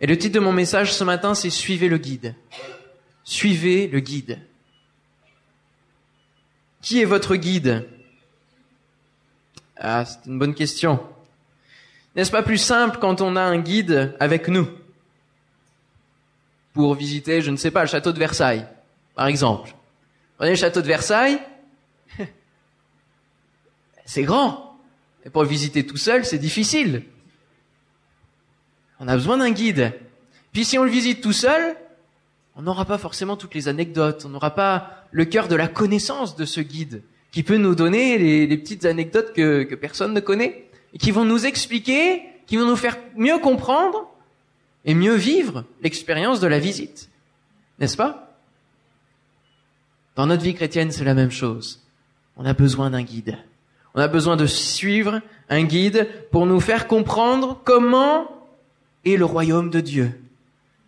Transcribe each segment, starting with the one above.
Et le titre de mon message ce matin, c'est Suivez le guide. Suivez le guide. Qui est votre guide? Ah, c'est une bonne question. N'est-ce pas plus simple quand on a un guide avec nous? Pour visiter, je ne sais pas, le château de Versailles, par exemple. Prenez le château de Versailles, c'est grand. Et pour le visiter tout seul, c'est difficile. On a besoin d'un guide. Puis si on le visite tout seul, on n'aura pas forcément toutes les anecdotes, on n'aura pas le cœur de la connaissance de ce guide qui peut nous donner les, petites anecdotes que, personne ne connaît et qui vont nous expliquer, qui vont nous faire mieux comprendre et mieux vivre l'expérience de la visite. N'est-ce pas? Dans notre vie chrétienne, c'est la même chose. On a besoin d'un guide. On a besoin de suivre un guide pour nous faire comprendre comment le royaume de Dieu.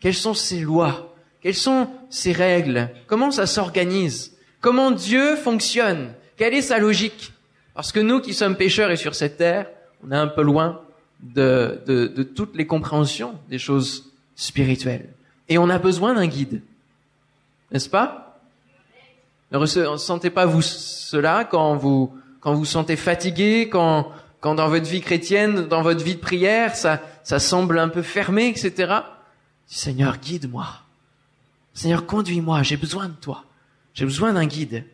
Quelles sont ses lois? Quelles sont ses règles? Comment ça s'organise? Comment Dieu fonctionne? Quelle est sa logique? Parce que nous qui sommes pécheurs et sur cette terre, on est un peu loin de, de, de toutes les compréhensions des choses spirituelles. Et on a besoin d'un guide. N'est-ce pas? Ne ressentez pas vous cela quand vous quand vous sentez fatigué, quand quand dans votre vie chrétienne, dans votre vie de prière, ça ça semble un peu fermé, etc. Seigneur, guide-moi. Seigneur, conduis-moi, j'ai besoin de toi. J'ai besoin d'un guide.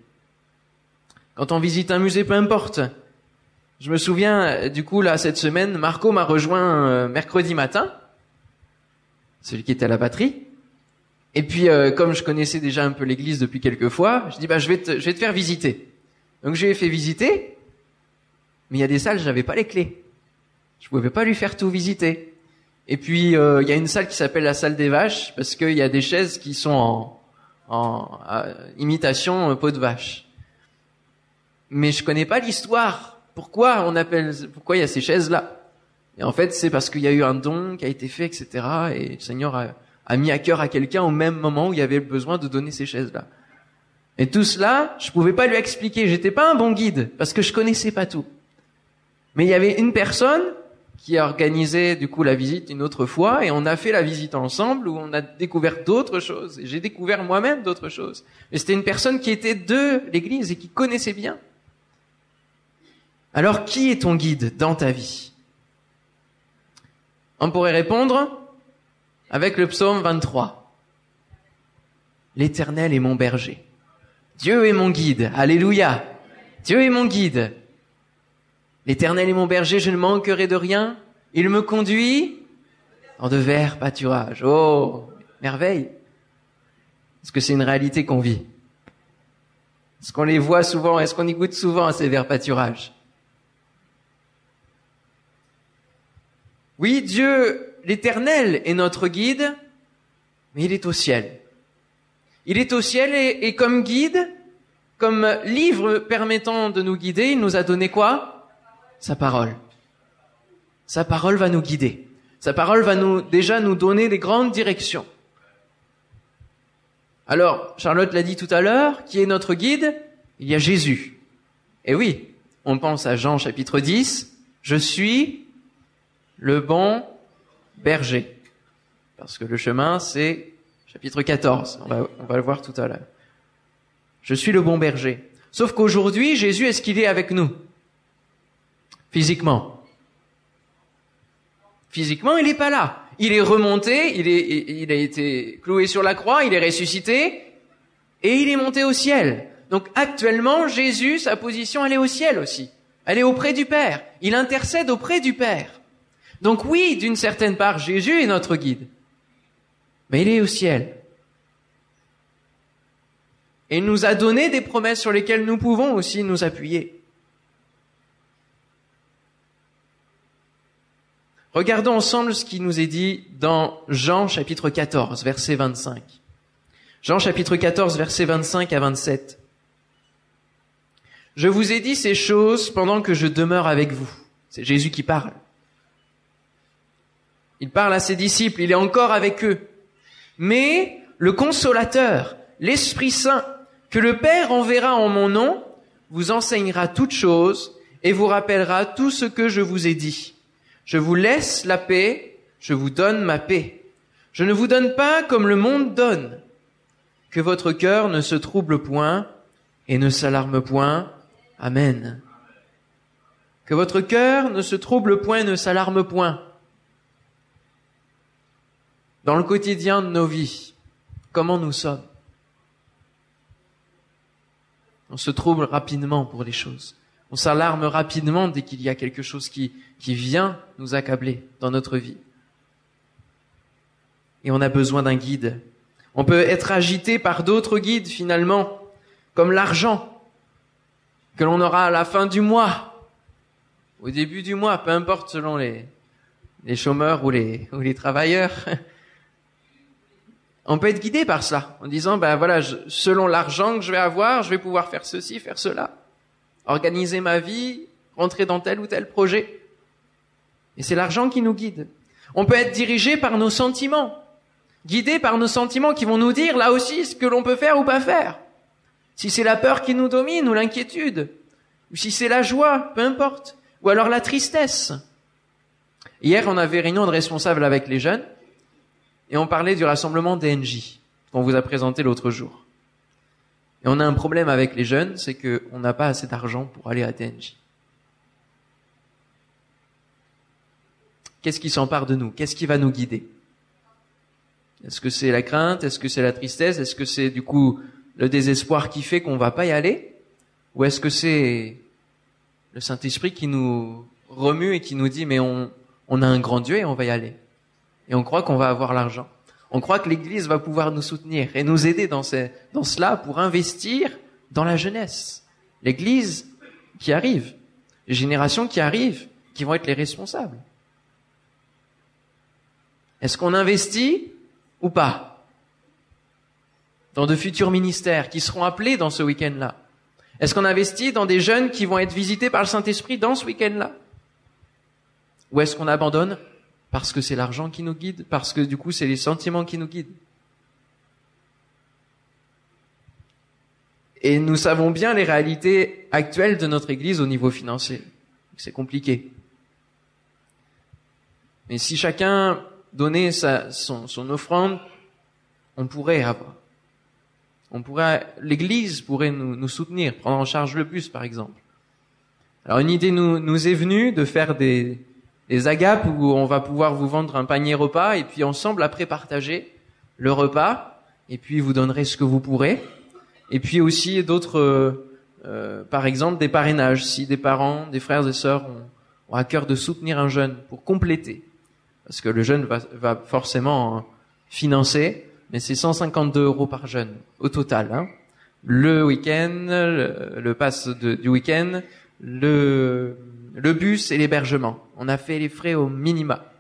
Quand on visite un musée, peu importe. Je me souviens, du coup, là, cette semaine, Marco m'a rejoint euh, mercredi matin, celui qui était à la batterie. Et puis, euh, comme je connaissais déjà un peu l'église depuis quelques fois, je dis, bah, je vais te, je faire visiter. Donc, je lui ai fait visiter, mais il y a des salles, j'avais pas les clés. Je pouvais pas lui faire tout visiter. Et puis euh, il y a une salle qui s'appelle la salle des vaches parce qu'il y a des chaises qui sont en, en imitation euh, peau de vache. Mais je connais pas l'histoire. Pourquoi on appelle Pourquoi il y a ces chaises là Et en fait, c'est parce qu'il y a eu un don qui a été fait, etc. Et le Seigneur a, a mis à cœur à quelqu'un au même moment où il y avait besoin de donner ces chaises là. Et tout cela, je pouvais pas lui expliquer. J'étais pas un bon guide parce que je connaissais pas tout. Mais il y avait une personne qui a organisé du coup la visite une autre fois et on a fait la visite ensemble où on a découvert d'autres choses j'ai découvert moi-même d'autres choses. Mais c'était une personne qui était de l'église et qui connaissait bien. Alors qui est ton guide dans ta vie? On pourrait répondre avec le psaume 23. L'Éternel est mon berger. Dieu est mon guide. Alléluia. Dieu est mon guide. L'Éternel est mon berger, je ne manquerai de rien. Il me conduit en de verts pâturages. Oh, merveille. Est-ce que c'est une réalité qu'on vit? Est-ce qu'on les voit souvent? Est-ce qu'on y goûte souvent à ces verts pâturages? Oui, Dieu, l'Éternel est notre guide, mais il est au ciel. Il est au ciel et comme guide, comme livre permettant de nous guider, il nous a donné quoi? Sa parole. Sa parole va nous guider. Sa parole va nous, déjà nous donner des grandes directions. Alors, Charlotte l'a dit tout à l'heure, qui est notre guide? Il y a Jésus. Et oui, on pense à Jean chapitre 10, je suis le bon berger. Parce que le chemin, c'est chapitre 14. On va, on va le voir tout à l'heure. Je suis le bon berger. Sauf qu'aujourd'hui, Jésus, est-ce qu'il est avec nous? Physiquement. Physiquement, il n'est pas là. Il est remonté, il, est, il a été cloué sur la croix, il est ressuscité, et il est monté au ciel. Donc actuellement, Jésus, sa position, elle est au ciel aussi. Elle est auprès du Père. Il intercède auprès du Père. Donc oui, d'une certaine part, Jésus est notre guide. Mais il est au ciel. Et il nous a donné des promesses sur lesquelles nous pouvons aussi nous appuyer. Regardons ensemble ce qui nous est dit dans Jean chapitre 14, verset 25. Jean chapitre 14, verset 25 à 27. Je vous ai dit ces choses pendant que je demeure avec vous. C'est Jésus qui parle. Il parle à ses disciples, il est encore avec eux. Mais le consolateur, l'Esprit Saint, que le Père enverra en mon nom, vous enseignera toutes choses et vous rappellera tout ce que je vous ai dit. Je vous laisse la paix, je vous donne ma paix. Je ne vous donne pas comme le monde donne. Que votre cœur ne se trouble point et ne s'alarme point. Amen. Que votre cœur ne se trouble point et ne s'alarme point. Dans le quotidien de nos vies, comment nous sommes? On se trouble rapidement pour les choses. On s'alarme rapidement dès qu'il y a quelque chose qui, qui vient nous accabler dans notre vie et on a besoin d'un guide. On peut être agité par d'autres guides finalement, comme l'argent que l'on aura à la fin du mois, au début du mois, peu importe selon les, les chômeurs ou les, ou les travailleurs. On peut être guidé par cela, en disant, ben voilà, selon l'argent que je vais avoir, je vais pouvoir faire ceci, faire cela, organiser ma vie, rentrer dans tel ou tel projet. Et c'est l'argent qui nous guide. On peut être dirigé par nos sentiments guidés par nos sentiments qui vont nous dire là aussi ce que l'on peut faire ou pas faire. Si c'est la peur qui nous domine ou l'inquiétude, ou si c'est la joie, peu importe, ou alors la tristesse. Hier, on avait réunion de responsables avec les jeunes et on parlait du rassemblement DNJ qu'on vous a présenté l'autre jour. Et on a un problème avec les jeunes, c'est qu'on n'a pas assez d'argent pour aller à DNJ. Qu'est-ce qui s'empare de nous? Qu'est-ce qui va nous guider? Est-ce que c'est la crainte? Est-ce que c'est la tristesse? Est-ce que c'est du coup le désespoir qui fait qu'on va pas y aller? Ou est-ce que c'est le Saint-Esprit qui nous remue et qui nous dit mais on a un grand Dieu et on va y aller. Et on croit qu'on va avoir l'argent. On croit que l'Église va pouvoir nous soutenir et nous aider dans, cela pour investir dans la jeunesse. L'Église qui arrive, les générations qui arrivent, qui vont être les responsables. Est-ce qu'on investit ou pas Dans de futurs ministères qui seront appelés dans ce week-end-là? Est-ce qu'on investit dans des jeunes qui vont être visités par le Saint-Esprit dans ce week-end-là? Ou est-ce qu'on abandonne parce que c'est l'argent qui nous guide, parce que du coup c'est les sentiments qui nous guident Et nous savons bien les réalités actuelles de notre Église au niveau financier. C'est compliqué. Mais si chacun donner sa, son, son offrande, on pourrait avoir. On pourrait, l'Église pourrait nous, nous, soutenir, prendre en charge le bus, par exemple. Alors une idée nous, nous est venue de faire des, des agapes où on va pouvoir vous vendre un panier repas et puis ensemble après partager le repas et puis vous donnerez ce que vous pourrez. Et puis aussi d'autres, euh, euh par exemple des parrainages. Si des parents, des frères et sœurs ont, à cœur de soutenir un jeune pour compléter parce que le jeune va, forcément financer, mais c'est 152 euros par jeune au total. Hein. Le week-end, le, le pass du week-end, le, le bus et l'hébergement. On a fait les frais au minima.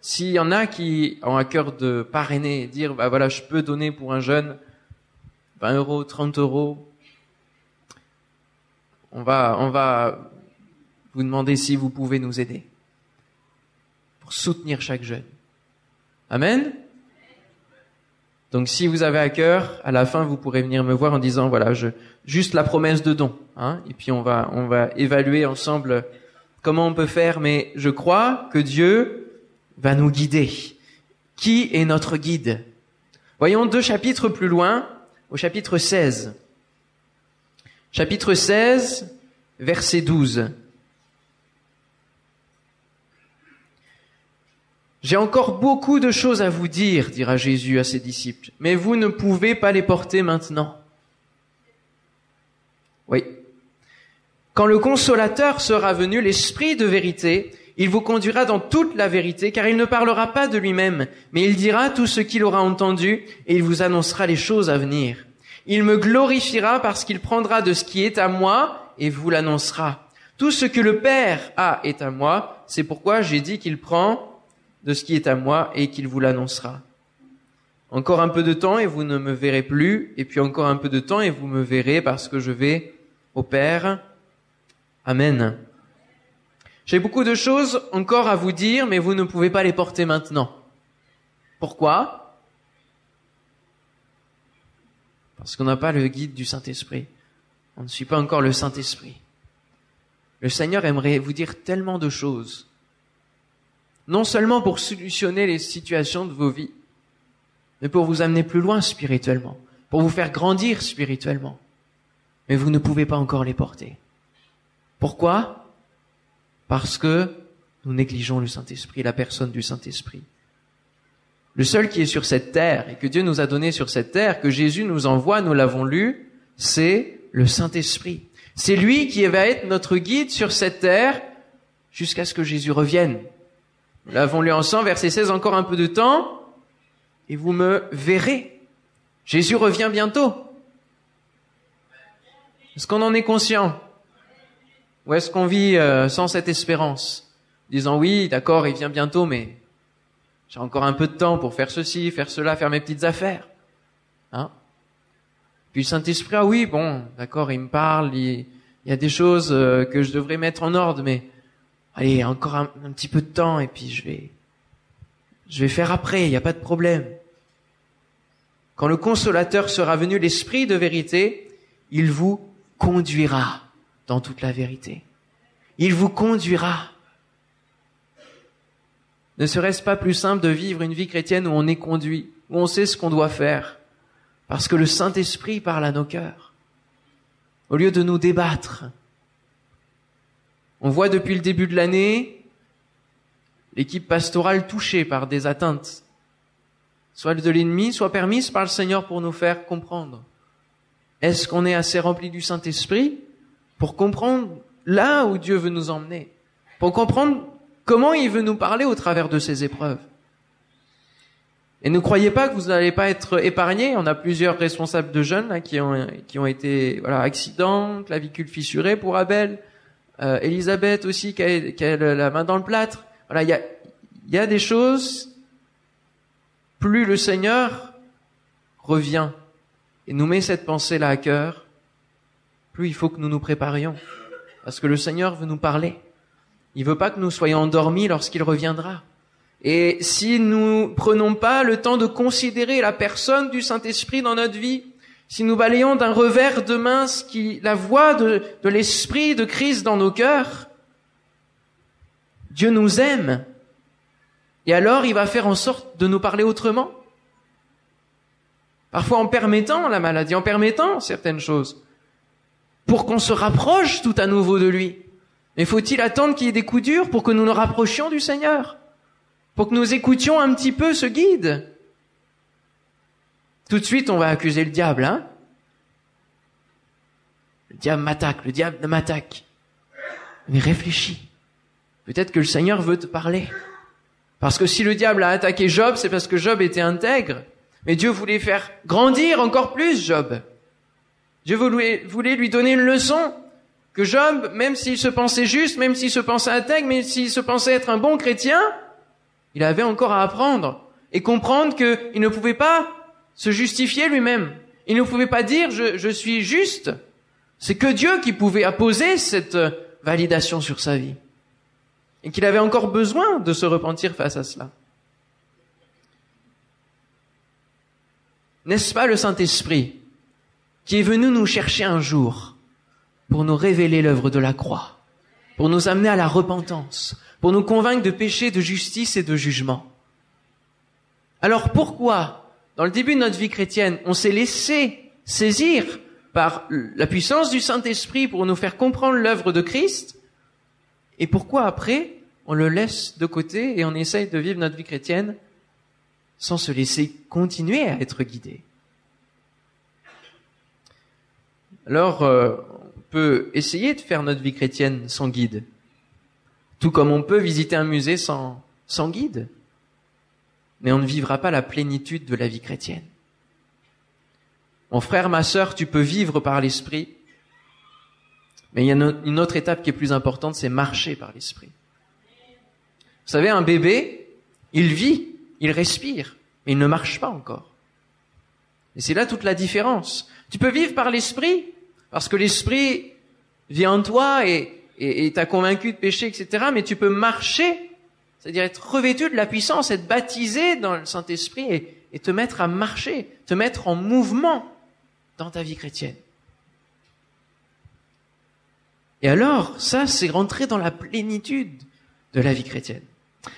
S'il y en a qui ont à cœur de parrainer, dire bah voilà, je peux donner pour un jeune 20 euros, 30 euros, on va, on va vous demander si vous pouvez nous aider soutenir chaque jeune. Amen? Donc si vous avez à cœur, à la fin vous pourrez venir me voir en disant voilà, je, juste la promesse de don, hein, et puis on va on va évaluer ensemble comment on peut faire. Mais je crois que Dieu va nous guider. Qui est notre guide? Voyons deux chapitres plus loin, au chapitre 16. Chapitre 16, verset 12. J'ai encore beaucoup de choses à vous dire, dira Jésus à ses disciples, mais vous ne pouvez pas les porter maintenant. Oui. Quand le consolateur sera venu, l'Esprit de vérité, il vous conduira dans toute la vérité, car il ne parlera pas de lui-même, mais il dira tout ce qu'il aura entendu, et il vous annoncera les choses à venir. Il me glorifiera parce qu'il prendra de ce qui est à moi, et vous l'annoncera. Tout ce que le Père a est à moi, c'est pourquoi j'ai dit qu'il prend de ce qui est à moi et qu'il vous l'annoncera. Encore un peu de temps et vous ne me verrez plus, et puis encore un peu de temps et vous me verrez parce que je vais au Père. Amen. J'ai beaucoup de choses encore à vous dire, mais vous ne pouvez pas les porter maintenant. Pourquoi? Parce qu'on n'a pas le guide du Saint-Esprit. On ne suit pas encore le Saint-Esprit. Le Seigneur aimerait vous dire tellement de choses non seulement pour solutionner les situations de vos vies, mais pour vous amener plus loin spirituellement, pour vous faire grandir spirituellement. Mais vous ne pouvez pas encore les porter. Pourquoi? Parce que nous négligeons le Saint-Esprit, la personne du Saint-Esprit. Le seul qui est sur cette terre et que Dieu nous a donné sur cette terre, que Jésus nous envoie, nous l'avons lu, c'est le Saint-Esprit. C'est lui qui va être notre guide sur cette terre jusqu'à ce que Jésus revienne. Nous l'avons lu ensemble, verset 16, encore un peu de temps, et vous me verrez. Jésus revient bientôt. Est-ce qu'on en est conscient? Ou est-ce qu'on vit euh, sans cette espérance? Disant oui, d'accord, il vient bientôt, mais j'ai encore un peu de temps pour faire ceci, faire cela, faire mes petites affaires. Hein? Puis Saint-Esprit, ah oui, bon, d'accord, il me parle, il, y a des choses euh, que je devrais mettre en ordre, mais allez, encore un, un petit peu de temps et puis je vais, je vais faire après, il n'y a pas de problème. Quand le consolateur sera venu, l'Esprit de vérité, il vous conduira dans toute la vérité. Il vous conduira. Ne serait-ce pas plus simple de vivre une vie chrétienne où on est conduit, où on sait ce qu'on doit faire, parce que le Saint-Esprit parle à nos cœurs, au lieu de nous débattre. On voit depuis le début de l'année l'équipe pastorale touchée par des atteintes, soit de l'ennemi, soit permises par le Seigneur pour nous faire comprendre. Est-ce qu'on est assez rempli du Saint-Esprit? Pour comprendre là où Dieu veut nous emmener, pour comprendre comment il veut nous parler au travers de ces épreuves. Et ne croyez pas que vous n'allez pas être épargnés. On a plusieurs responsables de jeunes qui ont qui ont été voilà accident, clavicule fissurée pour Abel, euh, Elisabeth aussi qui a, qui a, la main dans le plâtre. Voilà, il y a y a des choses. Plus le Seigneur revient et nous met cette pensée là à cœur, plus il faut que nous nous préparions, parce que le Seigneur veut nous parler. Il veut pas que nous soyons endormis lorsqu'il reviendra. Et si nous prenons pas le temps de considérer la personne du Saint-Esprit dans notre vie, si nous balayons d'un revers de main ce qui, la voix de, de l'Esprit de Christ dans nos cœurs, Dieu nous aime. Et alors il va faire en sorte de nous parler autrement. Parfois en permettant la maladie, en permettant certaines choses, pour qu'on se rapproche tout à nouveau de lui. Mais faut-il attendre qu'il y ait des coups durs pour que nous nous rapprochions du Seigneur? Pour que nous écoutions un petit peu ce guide? Tout de suite, on va accuser le diable, hein? Le diable m'attaque, le diable m'attaque. Mais réfléchis. Peut-être que le Seigneur veut te parler. Parce que si le diable a attaqué Job, c'est parce que Job était intègre. Mais Dieu voulait faire grandir encore plus Job. Dieu voulait, lui donner une leçon que Job, même s'il se pensait juste, même s'il se pensait intègre, même s'il se pensait être un bon chrétien, il avait encore à apprendre et comprendre qu'il ne pouvait pas se justifier lui-même. Il ne pouvait pas dire je, je suis juste. C'est que Dieu qui pouvait apposer cette validation sur sa vie. Et qu'il avait encore besoin de se repentir face à cela. N'est-ce pas le Saint-Esprit qui est venu nous chercher un jour pour nous révéler l'œuvre de la croix, pour nous amener à la repentance, pour nous convaincre de péché, de justice et de jugement. Alors pourquoi, dans le début de notre vie chrétienne, on s'est laissé saisir par la puissance du Saint-Esprit pour nous faire comprendre l'œuvre de Christ, et pourquoi après, on le laisse de côté et on essaye de vivre notre vie chrétienne sans se laisser continuer à être guidé? Alors, euh, peut essayer de faire notre vie chrétienne sans guide. Tout comme on peut visiter un musée sans, sans guide. Mais on ne vivra pas la plénitude de la vie chrétienne. Mon frère, ma sœur, tu peux vivre par l'esprit. Mais il y a une autre étape qui est plus importante, c'est marcher par l'esprit. Vous savez, un bébé, il vit, il respire, mais il ne marche pas encore. Et c'est là toute la différence. Tu peux vivre par l'esprit, parce que l'esprit vient en toi et, t'a convaincu de péché, etc. Mais tu peux marcher, c'est-à-dire être revêtu de la puissance, être baptisé dans le Saint-Esprit et, et te mettre à marcher, te mettre en mouvement dans ta vie chrétienne. Et alors, ça, c'est rentrer dans la plénitude de la vie chrétienne.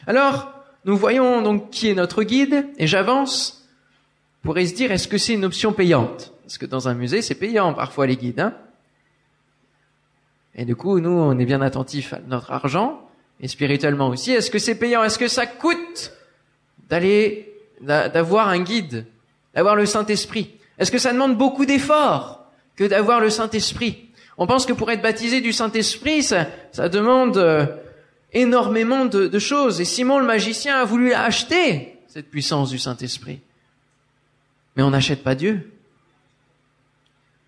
Alors, nous voyons donc qui est notre guide, et j'avance. Pourrait se dire, est-ce que c'est une option payante? Parce que dans un musée, c'est payant parfois les guides. Hein et du coup, nous, on est bien attentifs à notre argent, et spirituellement aussi. Est-ce que c'est payant? Est-ce que ça coûte d'aller, d'avoir un guide, d'avoir le Saint-Esprit? Est-ce que ça demande beaucoup d'efforts que d'avoir le Saint-Esprit? On pense que pour être baptisé du Saint-Esprit, ça, ça demande euh, énormément de, de choses. Et Simon le magicien a voulu acheter cette puissance du Saint-Esprit. Mais on n'achète pas Dieu.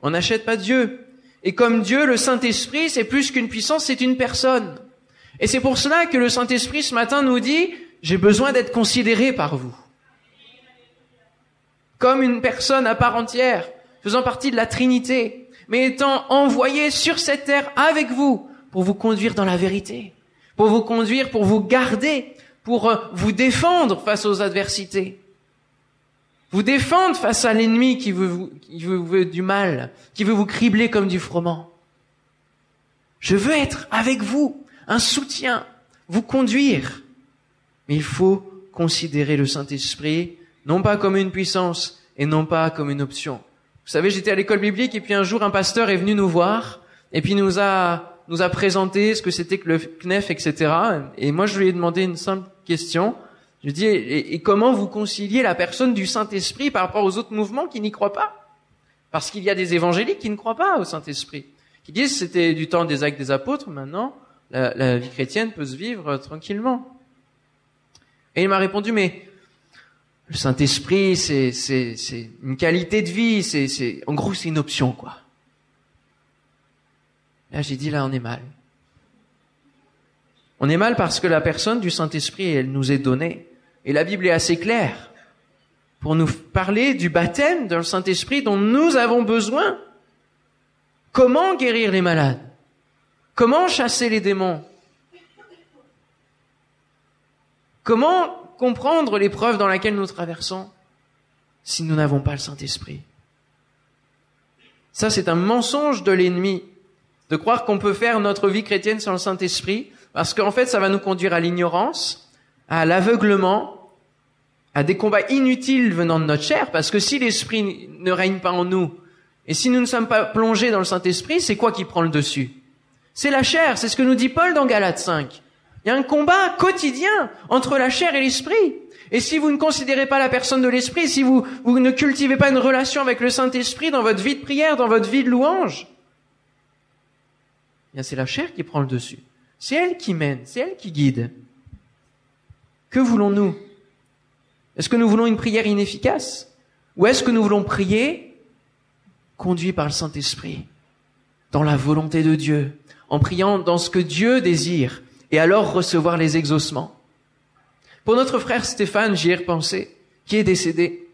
On n'achète pas Dieu. Et comme Dieu, le Saint-Esprit, c'est plus qu'une puissance, c'est une personne. Et c'est pour cela que le Saint-Esprit ce matin nous dit, j'ai besoin d'être considéré par vous. Comme une personne à part entière, faisant partie de la Trinité, mais étant envoyé sur cette terre avec vous pour vous conduire dans la vérité, pour vous conduire, pour vous garder, pour euh, vous défendre face aux adversités vous défendre face à l'ennemi qui veut, vous, qui veut, du mal, qui veut vous cribler comme du froment. Je veux être avec vous, un soutien, vous conduire. Mais il faut considérer le Saint-Esprit non pas comme une puissance et non pas comme une option. Vous savez, j'étais à l'école biblique et puis un jour un pasteur est venu nous voir et puis nous a nous a présenté ce que c'était que le CNEF, etc. Et moi, je lui ai demandé une simple question. Je dis, et, comment vous conciliez la personne du Saint-Esprit par rapport aux autres mouvements qui n'y croient pas? Parce qu'il y a des évangéliques qui ne croient pas au Saint-Esprit, qui disent c'était du temps des actes des apôtres, maintenant la, la vie chrétienne peut se vivre tranquillement. Et il m'a répondu, mais le Saint-Esprit, c'est, c'est, c'est une qualité de vie, c'est, c'est, en gros, c'est une option, quoi. Là, j'ai dit, là, on est mal. On est mal parce que la personne du Saint-Esprit, elle nous est donnée. Et la Bible est assez claire pour nous parler du baptême dans le Saint-Esprit dont nous avons besoin. Comment guérir les malades? Comment chasser les démons? Comment comprendre l'épreuve dans laquelle nous traversons si nous n'avons pas le Saint-Esprit? Ça, c'est un mensonge de l'ennemi de croire qu'on peut faire notre vie chrétienne sans le Saint-Esprit parce qu'en fait, ça va nous conduire à l'ignorance, à l'aveuglement, à des combats inutiles venant de notre chair, parce que si l'esprit ne règne pas en nous, et si nous ne sommes pas plongés dans le Saint-Esprit, c'est quoi qui prend le dessus? C'est la chair, c'est ce que nous dit Paul dans Galates 5. Il y a un combat quotidien entre la chair et l'esprit. Et si vous ne considérez pas la personne de l'esprit, si vous, vous ne cultivez pas une relation avec le Saint-Esprit dans votre vie de prière, dans votre vie de louange, eh c'est la chair qui prend le dessus. C'est elle qui mène, c'est elle qui guide. Que voulons-nous? Est-ce que nous voulons une prière inefficace Ou est-ce que nous voulons prier conduit par le Saint-Esprit, dans la volonté de Dieu, en priant dans ce que Dieu désire, et alors recevoir les exaucements? Pour notre frère Stéphane, j'y ai repensé, qui est décédé.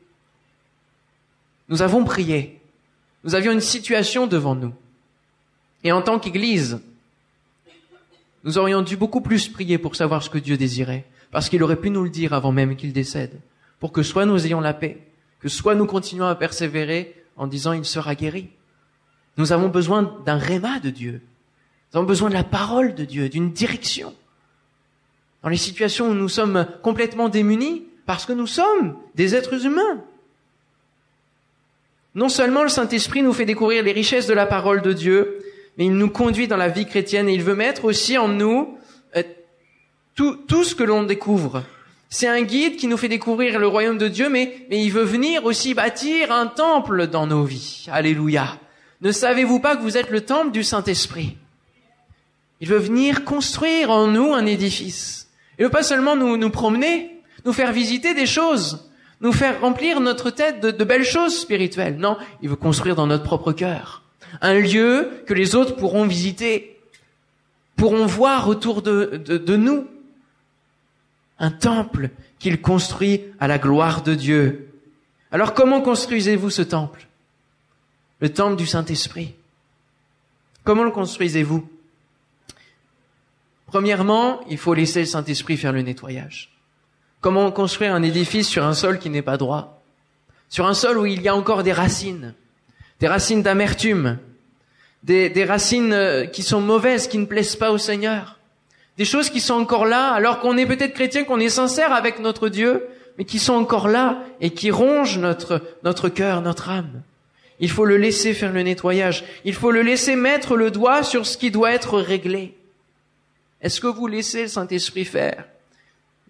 Nous avons prié. Nous avions une situation devant nous. Et en tant qu'Église, nous aurions dû beaucoup plus prier pour savoir ce que Dieu désirait, parce qu'il aurait pu nous le dire avant même qu'il décède, pour que soit nous ayons la paix, que soit nous continuons à persévérer en disant il sera guéri. Nous avons besoin d'un réma de Dieu. Nous avons besoin de la parole de Dieu, d'une direction. Dans les situations où nous sommes complètement démunis, parce que nous sommes des êtres humains. Non seulement le Saint-Esprit nous fait découvrir les richesses de la parole de Dieu, mais il nous conduit dans la vie chrétienne et il veut mettre aussi en nous euh, tout, tout ce que l'on découvre. C'est un guide qui nous fait découvrir le royaume de Dieu, mais, il veut venir aussi bâtir un temple dans nos vies. Alléluia. Ne savez-vous pas que vous êtes le temple du Saint-Esprit? Il veut venir construire en nous un édifice. Il veut pas seulement nous, promener, nous faire visiter des choses, nous faire remplir notre tête de, belles choses spirituelles. Non, il veut construire dans notre propre cœur un lieu que les autres pourront visiter, pourront voir autour de, nous, un temple qu'il construit à la gloire de Dieu. Alors comment construisez-vous ce temple? Le temple du Saint-Esprit. Comment le construisez-vous? Premièrement, il faut laisser le Saint-Esprit faire le nettoyage. Comment construire un édifice sur un sol qui n'est pas droit? Sur un sol où il y a encore des racines des racines d'amertume, des, racines euh, qui sont mauvaises, qui ne plaisent pas au Seigneur, des choses qui sont encore là, alors qu'on est peut-être chrétien, qu'on est sincère avec notre Dieu, mais qui sont encore là et qui rongent notre, notre cœur, notre âme. Il faut le laisser faire le nettoyage. Il faut le laisser mettre le doigt sur ce qui doit être réglé. Est-ce que vous laissez le Saint-Esprit faire?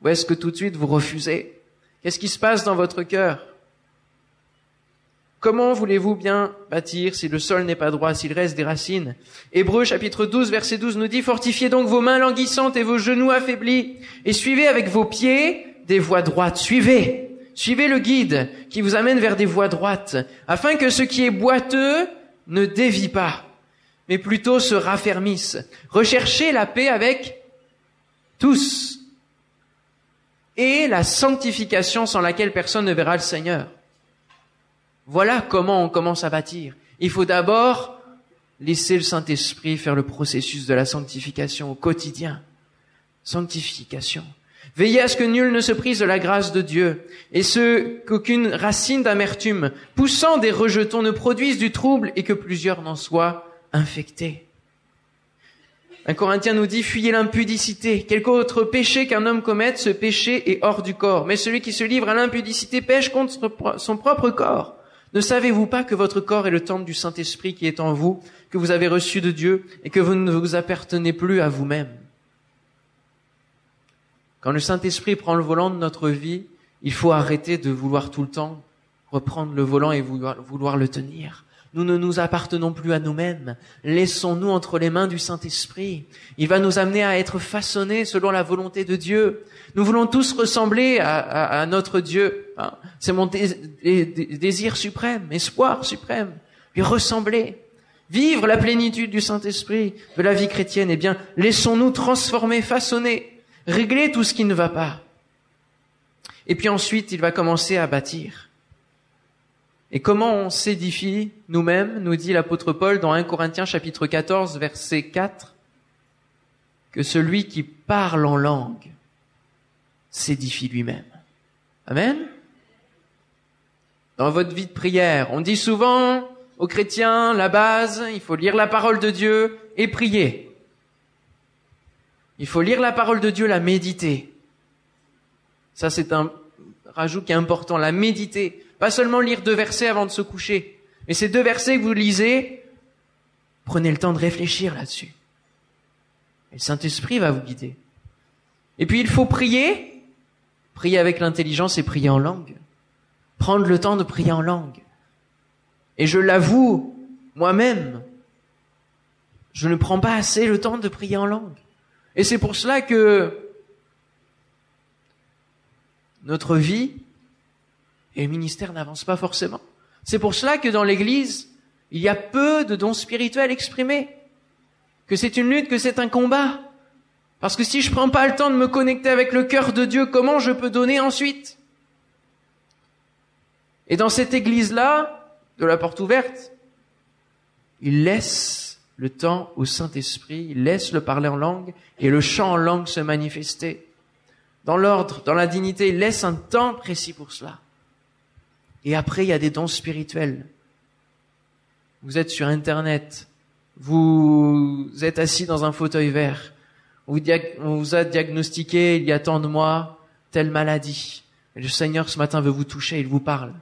Ou est-ce que tout de suite vous refusez? Qu'est-ce qui se passe dans votre cœur? Comment voulez-vous bien bâtir si le sol n'est pas droit, s'il reste des racines? Hébreux chapitre 12 verset 12 nous dit Fortifiez donc vos mains languissantes et vos genoux affaiblis et suivez avec vos pieds des voies droites. Suivez Suivez le guide qui vous amène vers des voies droites, afin que ce qui est boiteux ne dévie pas, mais plutôt se raffermisse. Recherchez la paix avec tous et la sanctification sans laquelle personne ne verra le Seigneur. Voilà comment on commence à bâtir. Il faut d'abord laisser le Saint-Esprit faire le processus de la sanctification au quotidien. Sanctification. Veillez à ce que nul ne se prise de la grâce de Dieu, et ce qu'aucune racine d'amertume poussant des rejetons ne produise du trouble et que plusieurs n'en soient infectés. Un Corinthien nous dit, fuyez l'impudicité. Quelque autre péché qu'un homme commette, ce péché est hors du corps. Mais celui qui se livre à l'impudicité pêche contre son propre corps. Ne savez-vous pas que votre corps est le temple du Saint-Esprit qui est en vous, que vous avez reçu de Dieu, et que vous ne vous appartenez plus à vous-même? Quand le Saint-Esprit prend le volant de notre vie, il faut arrêter de vouloir tout le temps reprendre le volant et vouloir, le tenir. Nous ne nous appartenons plus à nous-mêmes. Laissons-nous entre les mains du Saint-Esprit. Il va nous amener à être façonnés selon la volonté de Dieu. Nous voulons tous ressembler à, notre Dieu. Hein. C'est mon désir suprême, espoir suprême. Lui ressembler. Vivre la plénitude du Saint-Esprit de la vie chrétienne. Eh bien, laissons-nous transformer, façonner régler tout ce qui ne va pas. Et puis ensuite, il va commencer à bâtir. Et comment on s'édifie nous-mêmes, nous dit l'apôtre Paul dans 1 Corinthiens chapitre 14 verset 4, que celui qui parle en langue s'édifie lui-même. Amen. Dans votre vie de prière, on dit souvent aux chrétiens, la base, il faut lire la parole de Dieu et prier. Il faut lire la parole de Dieu, la méditer. Ça, c'est un rajout qui est important, la méditer. Pas seulement lire deux versets avant de se coucher, mais ces deux versets que vous lisez, prenez le temps de réfléchir là-dessus. Et le Saint-Esprit va vous guider. Et puis il faut prier, prier avec l'intelligence et prier en langue. Prendre le temps de prier en langue. Et je l'avoue, moi-même, je ne prends pas assez le temps de prier en langue. Et c'est pour cela que notre vie et le ministère n'avancent pas forcément. C'est pour cela que dans l'Église, il y a peu de dons spirituels exprimés, que c'est une lutte, que c'est un combat. Parce que si je prends pas le temps de me connecter avec le cœur de Dieu, comment je peux donner ensuite? Et dans cette église-là, de la porte ouverte, il laisse le temps au Saint-Esprit, laisse le parler en langue et le chant en langue se manifester. Dans l'ordre, dans la dignité, il laisse un temps précis pour cela. Et après, il y a des dons spirituels. Vous êtes sur Internet, vous êtes assis dans un fauteuil vert, on vous a diagnostiqué il y a tant de mois telle maladie. Le Seigneur ce matin veut vous toucher, il vous parle.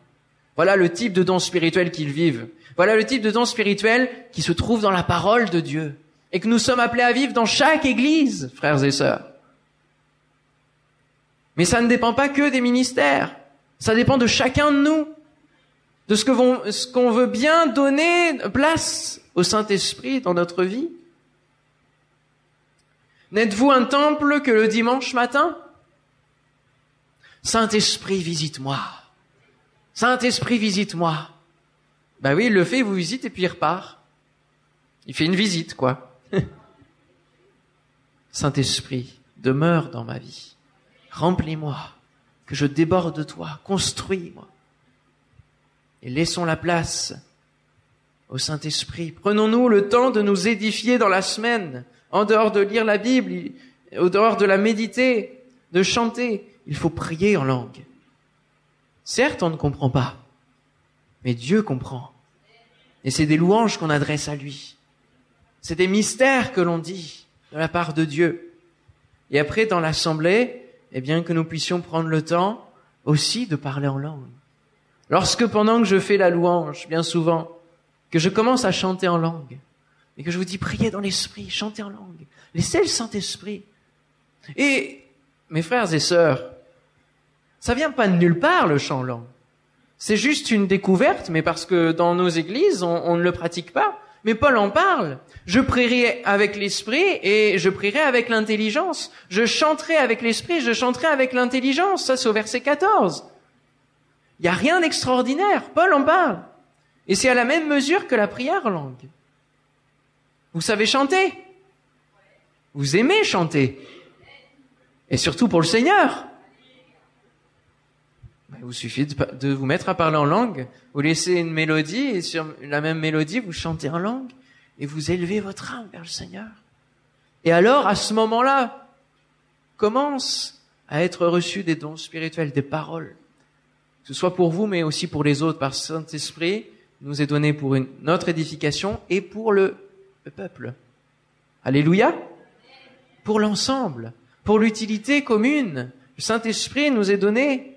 Voilà le type de dons spirituels qu'ils vivent. Voilà le type de don spirituel qui se trouve dans la parole de Dieu et que nous sommes appelés à vivre dans chaque église, frères et sœurs. Mais ça ne dépend pas que des ministères. Ça dépend de chacun de nous, de ce que ce qu'on veut bien donner place au Saint-Esprit dans notre vie. N'êtes-vous un temple que le dimanche matin? Saint-Esprit, visite-moi. Saint-Esprit, visite-moi. Ben oui, il le fait, il vous visite et puis il repart. Il fait une visite, quoi. Saint-Esprit, demeure dans ma vie. Remplis-moi, que je déborde de toi, construis-moi. Et laissons la place au Saint-Esprit. Prenons-nous le temps de nous édifier dans la semaine, en dehors de lire la Bible, au dehors de la méditer, de chanter. Il faut prier en langue. Certes, on ne comprend pas. Mais Dieu comprend. Et c'est des louanges qu'on adresse à lui. C'est des mystères que l'on dit de la part de Dieu. Et après, dans l'assemblée, eh bien, que nous puissions prendre le temps aussi de parler en langue. Lorsque pendant que je fais la louange, bien souvent, que je commence à chanter en langue, et que je vous dis priez dans l'esprit, chantez en langue, laissez le Saint-Esprit. Et mes frères et sœurs, ça vient pas de nulle part le chant en langue. C'est juste une découverte, mais parce que dans nos églises, on, on ne le pratique pas. Mais Paul en parle. Je prierai avec l'esprit et je prierai avec l'intelligence. Je chanterai avec l'esprit, je chanterai avec l'intelligence. Ça, c'est au verset 14. Il n'y a rien d'extraordinaire. Paul en parle. Et c'est à la même mesure que la prière en langue. Vous savez chanter? Vous aimez chanter. Et surtout pour le Seigneur. Il vous suffit de, vous mettre à parler en langue, vous laissez une mélodie et sur la même mélodie, vous chantez en langue et vous élevez votre âme vers le Seigneur. Et alors, à ce moment-là, commence à être reçu des dons spirituels, des paroles, que ce soit pour vous, mais aussi pour les autres, par Saint-Esprit, nous est donné pour notre édification et pour le, le peuple. Alléluia. Pour l'ensemble, pour l'utilité commune. Le Saint-Esprit nous est donné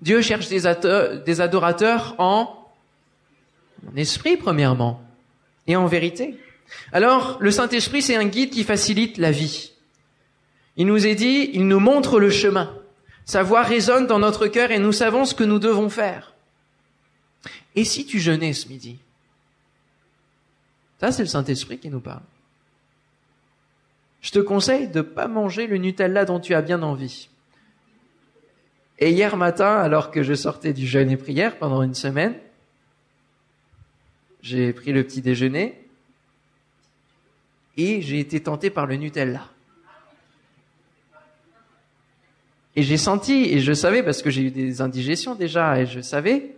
Dieu cherche des, adorateurs en, esprit, premièrement, et en vérité. Alors, le Saint-Esprit, c'est un guide qui facilite la vie. Il nous est dit, il nous montre le chemin. Sa voix résonne dans notre cœur et nous savons ce que nous devons faire. Et si tu jeûnais ce midi? Ça, c'est le Saint-Esprit qui nous parle. Je te conseille de ne pas manger le Nutella dont tu as bien envie. Et hier matin, alors que je sortais du jeûne et prière pendant une semaine, j'ai pris le petit déjeuner et j'ai été tenté par le Nutella. Et j'ai senti, et je savais, parce que j'ai eu des indigestions déjà, et je savais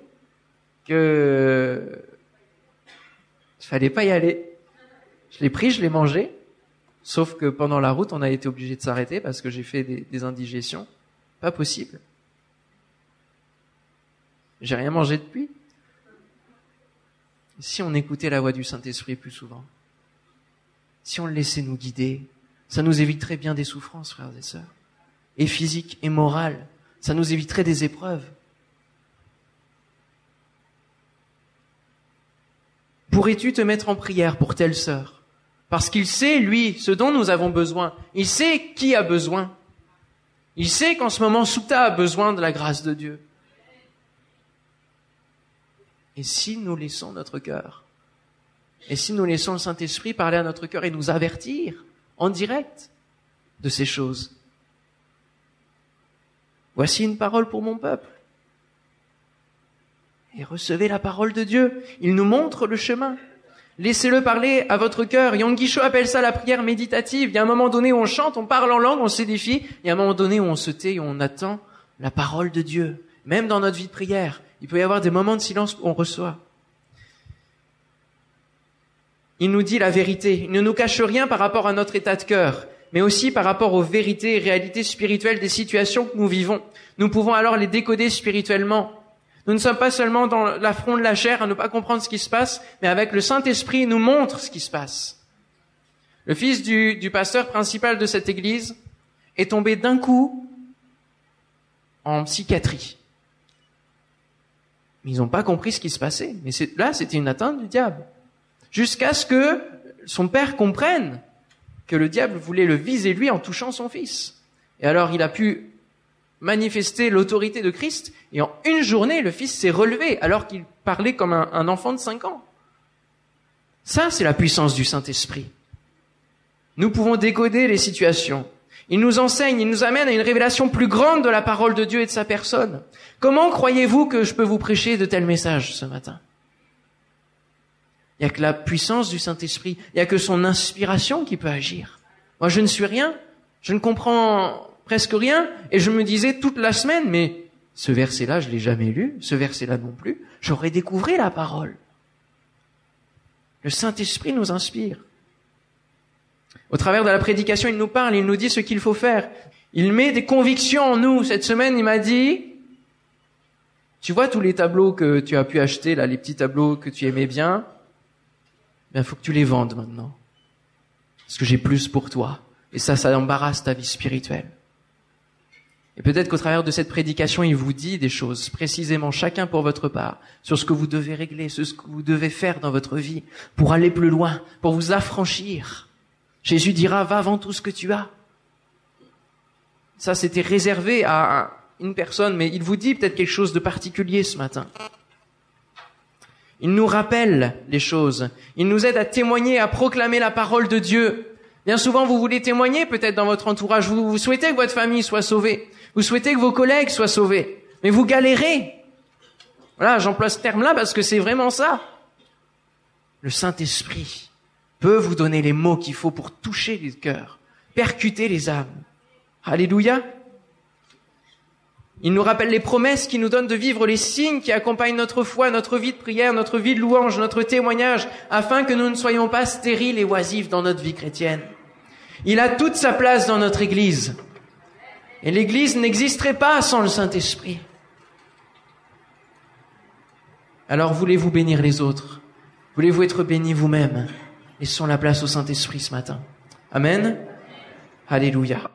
que il fallait pas y aller. Je l'ai pris, je l'ai mangé, sauf que pendant la route, on a été obligé de s'arrêter parce que j'ai fait des, des indigestions. Pas possible. J'ai rien mangé depuis. Si on écoutait la voix du Saint-Esprit plus souvent, si on le laissait nous guider, ça nous éviterait bien des souffrances, frères et sœurs, et physiques et morales. Ça nous éviterait des épreuves. Pourrais-tu te mettre en prière pour telle sœur? Parce qu'il sait, lui, ce dont nous avons besoin. Il sait qui a besoin. Il sait qu'en ce moment, Souta a besoin de la grâce de Dieu. Et si nous laissons notre cœur, et si nous laissons le Saint-Esprit parler à notre cœur et nous avertir en direct de ces choses, voici une parole pour mon peuple. Et recevez la parole de Dieu. Il nous montre le chemin. Laissez-le parler à votre cœur. Yang Guichot appelle ça la prière méditative. Il y a un moment donné où on chante, on parle en langue, on s'édifie. Il y a un moment donné où on se tait et on attend la parole de Dieu. Même dans notre vie de prière, il peut y avoir des moments de silence où on reçoit. Il nous dit la vérité. Il ne nous cache rien par rapport à notre état de cœur, mais aussi par rapport aux vérités et réalités spirituelles des situations que nous vivons. Nous pouvons alors les décoder spirituellement. Nous ne sommes pas seulement dans l'affront de la chair à ne pas comprendre ce qui se passe, mais avec le Saint-Esprit, il nous montre ce qui se passe. Le fils du, du pasteur principal de cette église est tombé d'un coup en psychiatrie. Mais ils n'ont pas compris ce qui se passait. Mais là, c'était une atteinte du diable. Jusqu'à ce que son père comprenne que le diable voulait le viser lui en touchant son fils. Et alors il a pu manifester l'autorité de Christ, et en une journée, le fils s'est relevé, alors qu'il parlait comme un, un enfant de cinq ans. Ça, c'est la puissance du Saint-Esprit. Nous pouvons décoder les situations. Il nous enseigne, il nous amène à une révélation plus grande de la parole de Dieu et de sa personne. Comment croyez-vous que je peux vous prêcher de tels messages ce matin? Il n'y a que la puissance du Saint-Esprit, il n'y a que son inspiration qui peut agir. Moi, je ne suis rien, je ne comprends presque rien, et je me disais toute la semaine, mais ce verset-là, je l'ai jamais lu, ce verset-là non plus, j'aurais découvert la parole. Le Saint-Esprit nous inspire. Au travers de la prédication, il nous parle, il nous dit ce qu'il faut faire. Il met des convictions en nous. Cette semaine, il m'a dit, tu vois tous les tableaux que tu as pu acheter, là, les petits tableaux que tu aimais bien, il faut que tu les vendes maintenant. Parce que j'ai plus pour toi. Et ça, ça embarrasse ta vie spirituelle. Et peut-être qu'au travers de cette prédication, il vous dit des choses précisément, chacun pour votre part, sur ce que vous devez régler, sur ce que vous devez faire dans votre vie pour aller plus loin, pour vous affranchir. Jésus dira, va avant tout ce que tu as. Ça, c'était réservé à une personne, mais il vous dit peut-être quelque chose de particulier ce matin. Il nous rappelle les choses. Il nous aide à témoigner, à proclamer la parole de Dieu. Bien souvent, vous voulez témoigner peut-être dans votre entourage. Vous, souhaitez que votre famille soit sauvée. Vous souhaitez que vos collègues soient sauvés. Mais vous galérez. Voilà, j'emploie ce terme-là parce que c'est vraiment ça. Le Saint-Esprit peut vous donner les mots qu'il faut pour toucher les cœurs, percuter les âmes. Alléluia. Il nous rappelle les promesses qui nous donnent de vivre les signes qui accompagnent notre foi, notre vie de prière, notre vie de louange, notre témoignage, afin que nous ne soyons pas stériles et oisifs dans notre vie chrétienne. Il a toute sa place dans notre Église. Et l'Église n'existerait pas sans le Saint-Esprit. Alors voulez-vous bénir les autres? Voulez-vous être bénis vous-même? Laissons la place au Saint-Esprit ce matin. Amen. Alléluia.